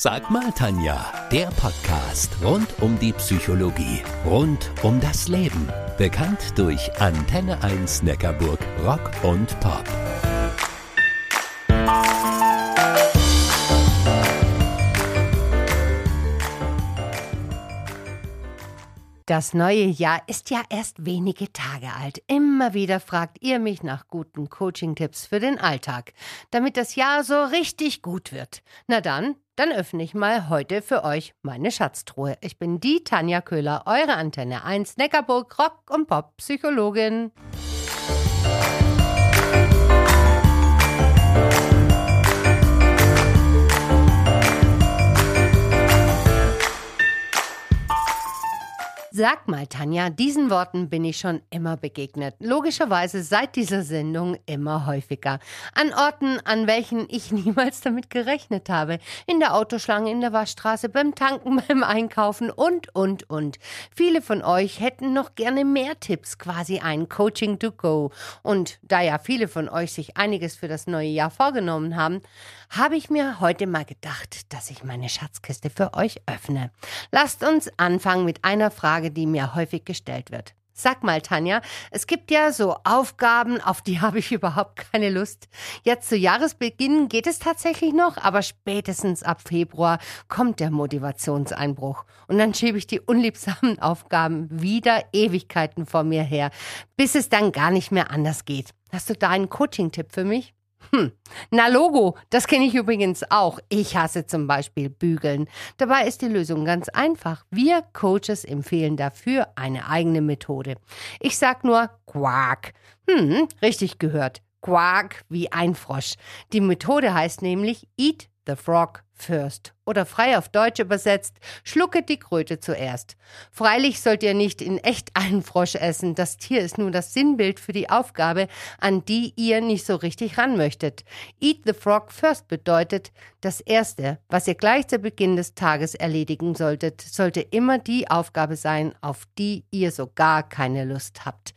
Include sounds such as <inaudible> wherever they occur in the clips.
Sag mal, Tanja, der Podcast rund um die Psychologie, rund um das Leben. Bekannt durch Antenne 1 Neckarburg Rock und Pop. Das neue Jahr ist ja erst wenige Tage alt. Immer wieder fragt ihr mich nach guten Coaching-Tipps für den Alltag, damit das Jahr so richtig gut wird. Na dann, dann öffne ich mal heute für euch meine Schatztruhe. Ich bin die Tanja Köhler, eure Antenne 1 Neckarburg Rock und Pop Psychologin. Sag mal, Tanja, diesen Worten bin ich schon immer begegnet. Logischerweise seit dieser Sendung immer häufiger. An Orten, an welchen ich <laughs> niemals damit gerechnet habe. In der Autoschlange, in der Waschstraße, beim Tanken, <laughs> beim Einkaufen und, und, und. Viele von euch hätten noch gerne mehr Tipps, quasi ein Coaching to go. Und da ja viele von euch sich einiges für das neue Jahr vorgenommen haben, habe ich mir heute mal gedacht, dass ich meine Schatzkiste für euch öffne. Lasst uns anfangen mit einer Frage, Frage, die mir häufig gestellt wird. Sag mal, Tanja, es gibt ja so Aufgaben, auf die <laughs> habe ich überhaupt keine Lust. Jetzt zu Jahresbeginn geht es tatsächlich noch, aber spätestens ab Februar kommt der Motivationseinbruch. Und dann schiebe ich die unliebsamen <laughs> Aufgaben wieder Ewigkeiten vor mir her, bis es dann gar nicht mehr anders geht. Hast du da einen Coaching-Tipp für mich? Hm. Na Logo, das kenne ich übrigens auch. Ich hasse zum Beispiel Bügeln. Dabei ist die Lösung ganz einfach. Wir Coaches empfehlen dafür eine eigene Methode. Ich sag nur Quark. Hm, richtig gehört. Quark wie ein Frosch. Die Methode heißt nämlich Eat the Frog first oder frei auf Deutsch übersetzt, schlucket die Kröte zuerst. Freilich sollt ihr nicht in echt einen Frosch essen, das Tier ist nur das Sinnbild für die Aufgabe, an die ihr nicht so richtig ran möchtet. Eat the Frog first bedeutet, das Erste, was ihr gleich zu Beginn des Tages erledigen solltet, sollte immer die Aufgabe sein, auf die ihr so gar keine Lust habt,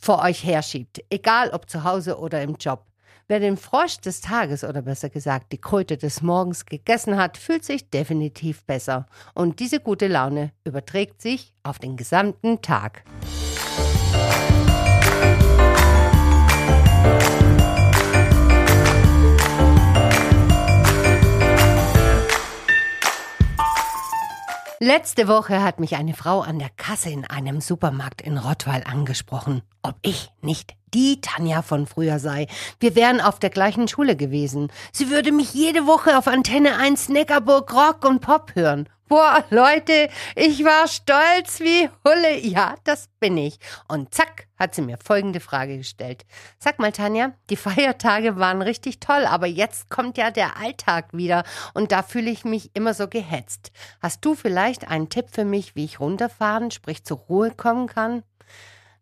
vor euch herschiebt, egal ob zu Hause oder im Job. Wer den Frosch des Tages oder besser gesagt die Kröte des Morgens gegessen hat, fühlt sich definitiv besser. Und diese gute Laune überträgt sich auf den gesamten Tag. Letzte Woche hat mich eine Frau an der Kasse in einem Supermarkt in Rottweil angesprochen, ob ich nicht die Tanja von früher sei. Wir wären auf der gleichen Schule gewesen. Sie würde mich jede Woche auf Antenne 1 Neckarburg Rock und Pop hören. Boah, Leute, ich war stolz wie Hulle. Ja, das bin ich. Und zack, hat sie mir folgende Frage gestellt. Sag mal, Tanja, die Feiertage waren richtig toll, aber jetzt kommt ja der Alltag wieder und da fühle ich mich immer so gehetzt. Hast du vielleicht einen Tipp für mich, wie ich runterfahren, sprich zur Ruhe kommen kann?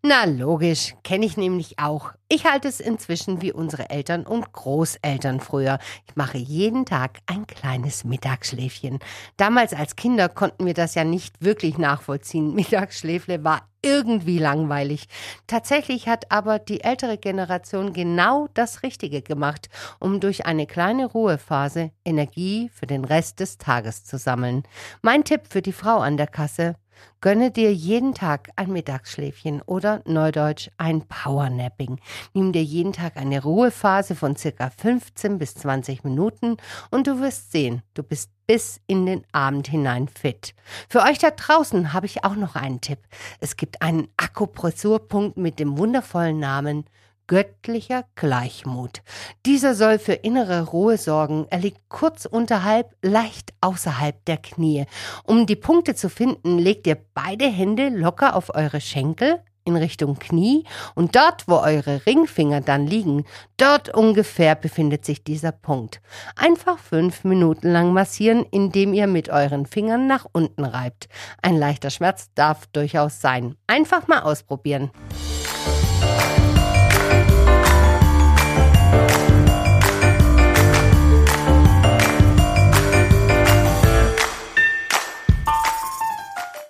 Na logisch, kenne ich nämlich auch. Ich halte es inzwischen wie unsere Eltern und Großeltern früher. Ich mache jeden Tag ein kleines Mittagsschläfchen. Damals als Kinder konnten wir das ja nicht wirklich nachvollziehen. <laughs> Mittagsschläfle war irgendwie langweilig. Tatsächlich hat aber die ältere Generation genau das Richtige gemacht, um durch eine kleine Ruhephase Energie für den Rest des Tages zu sammeln. Mein Tipp für die Frau an der Kasse Gönne dir jeden Tag ein Mittagsschläfchen oder neudeutsch ein Powernapping. Nimm dir jeden Tag eine Ruhephase von circa 15 bis 20 Minuten und du wirst sehen, du bist bis in den Abend hinein fit. Für euch da draußen habe ich auch noch einen Tipp. Es gibt einen Akupressurpunkt mit dem wundervollen Namen göttlicher Gleichmut. Dieser soll für innere Ruhe sorgen. Er liegt kurz unterhalb, leicht außerhalb der Knie. Um die Punkte zu finden, legt ihr beide Hände locker auf eure Schenkel in Richtung Knie und dort, wo eure Ringfinger dann liegen, dort ungefähr befindet sich dieser Punkt. Einfach fünf Minuten lang massieren, indem ihr mit euren Fingern nach unten reibt. Ein leichter Schmerz darf durchaus sein. Einfach mal ausprobieren.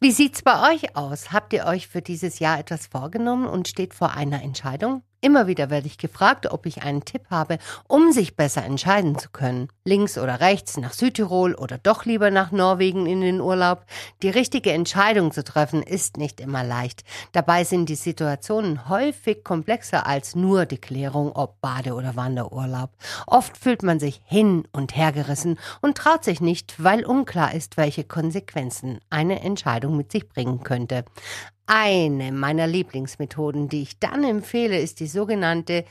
Wie sieht's bei euch aus? Habt ihr euch für dieses Jahr etwas vorgenommen und steht vor einer Entscheidung? Immer wieder werde ich gefragt, ob ich einen Tipp habe, um sich besser entscheiden zu können. Links oder rechts, nach Südtirol oder doch lieber nach Norwegen in den Urlaub. Die richtige Entscheidung zu treffen ist nicht immer leicht. Dabei sind die Situationen häufig komplexer als nur die Klärung, ob Bade- oder Wanderurlaub. Oft fühlt man sich hin und hergerissen und traut sich nicht, weil unklar ist, welche Konsequenzen eine Entscheidung mit sich bringen könnte. Eine meiner Lieblingsmethoden, die ich dann empfehle, ist die sogenannte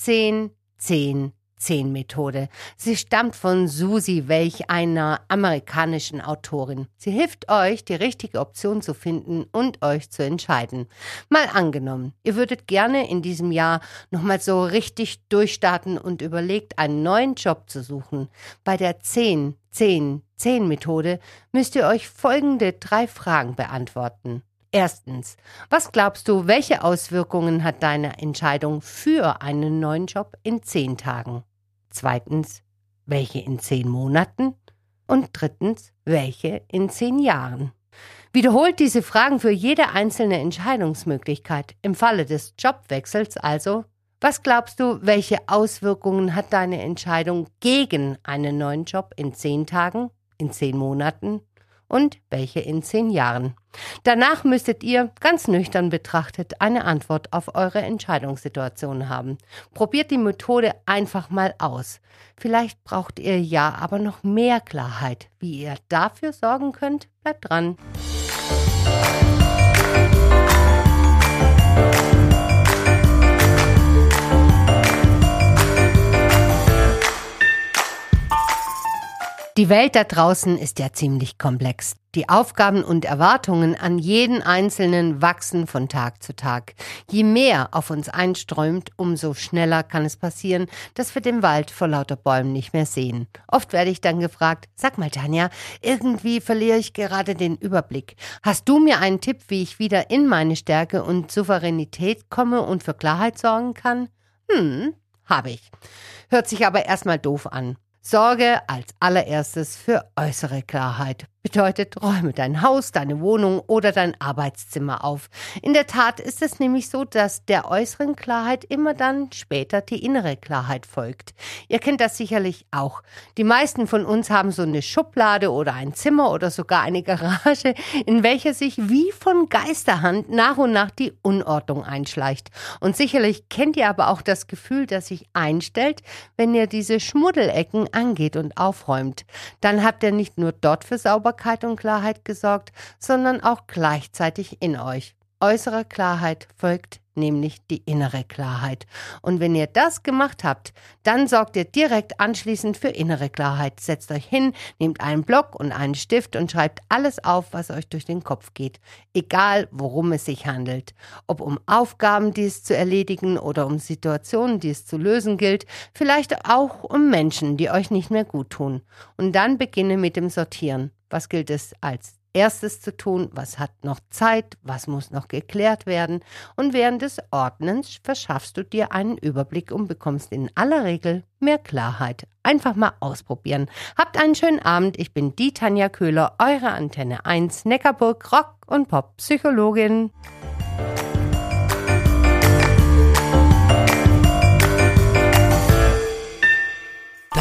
10-10-10-Methode. Sie stammt von Susie Welch, einer amerikanischen Autorin. Sie hilft euch, die richtige Option zu finden und euch zu entscheiden. Mal angenommen, ihr würdet gerne in diesem Jahr nochmal so richtig durchstarten und überlegt, einen neuen Job zu suchen. Bei der 10-10-10-Methode müsst ihr euch folgende drei Fragen beantworten. Erstens, was glaubst du, welche Auswirkungen hat deine Entscheidung für einen neuen Job in zehn Tagen? Zweitens, welche in zehn Monaten? Und drittens, welche in zehn Jahren? Wiederholt diese Fragen für jede einzelne Entscheidungsmöglichkeit. Im Falle des Jobwechsels also, was glaubst du, welche Auswirkungen hat deine Entscheidung gegen einen neuen Job in zehn Tagen, in zehn Monaten und welche in zehn Jahren. Danach müsstet ihr, ganz nüchtern betrachtet, eine Antwort auf eure Entscheidungssituation haben. Probiert die Methode einfach mal aus. Vielleicht braucht ihr ja aber noch mehr Klarheit. Wie ihr dafür sorgen könnt, bleibt dran. Die Welt da draußen ist ja ziemlich komplex. Die Aufgaben und Erwartungen an jeden Einzelnen wachsen von Tag zu Tag. Je mehr auf uns einströmt, umso schneller kann es passieren, dass wir den Wald vor lauter Bäumen nicht mehr sehen. Oft werde ich dann gefragt, sag mal Tanja, irgendwie verliere ich gerade den Überblick. Hast du mir einen Tipp, wie ich wieder in meine Stärke und Souveränität komme und für Klarheit sorgen kann? Hm, habe ich. Hört sich aber erstmal doof an. Sorge als allererstes für äußere Klarheit. Bedeutet, räume dein Haus, deine Wohnung oder dein Arbeitszimmer auf. In der Tat ist es nämlich so, dass der äußeren Klarheit immer dann später die innere Klarheit folgt. Ihr kennt das sicherlich auch. Die meisten von uns haben so eine Schublade oder ein Zimmer oder sogar eine Garage, in welcher sich wie von Geisterhand nach und nach die Unordnung einschleicht. Und sicherlich kennt ihr aber auch das Gefühl, das sich einstellt, wenn ihr diese Schmuddelecken angeht und aufräumt. Dann habt ihr nicht nur dort für sauber Sauberkeit und Klarheit gesorgt, sondern auch gleichzeitig in euch. Äußere Klarheit folgt nämlich die innere Klarheit. Und wenn ihr das gemacht habt, dann sorgt ihr direkt anschließend für innere Klarheit. Setzt euch hin, nehmt einen Block und einen Stift und schreibt alles auf, was euch durch den Kopf geht. Egal, worum es sich handelt. Ob um Aufgaben, die es zu erledigen oder um Situationen, die es zu lösen gilt. Vielleicht auch um Menschen, die euch nicht mehr gut tun. Und dann beginne mit dem Sortieren. Was gilt es als erstes zu tun? Was hat noch Zeit? Was muss noch geklärt werden? Und während des Ordnens verschaffst du dir einen Überblick und bekommst in aller Regel mehr Klarheit. Einfach mal ausprobieren. Habt einen schönen Abend. Ich bin die Tanja Köhler, eure Antenne 1 Neckarburg Rock und Pop Psychologin.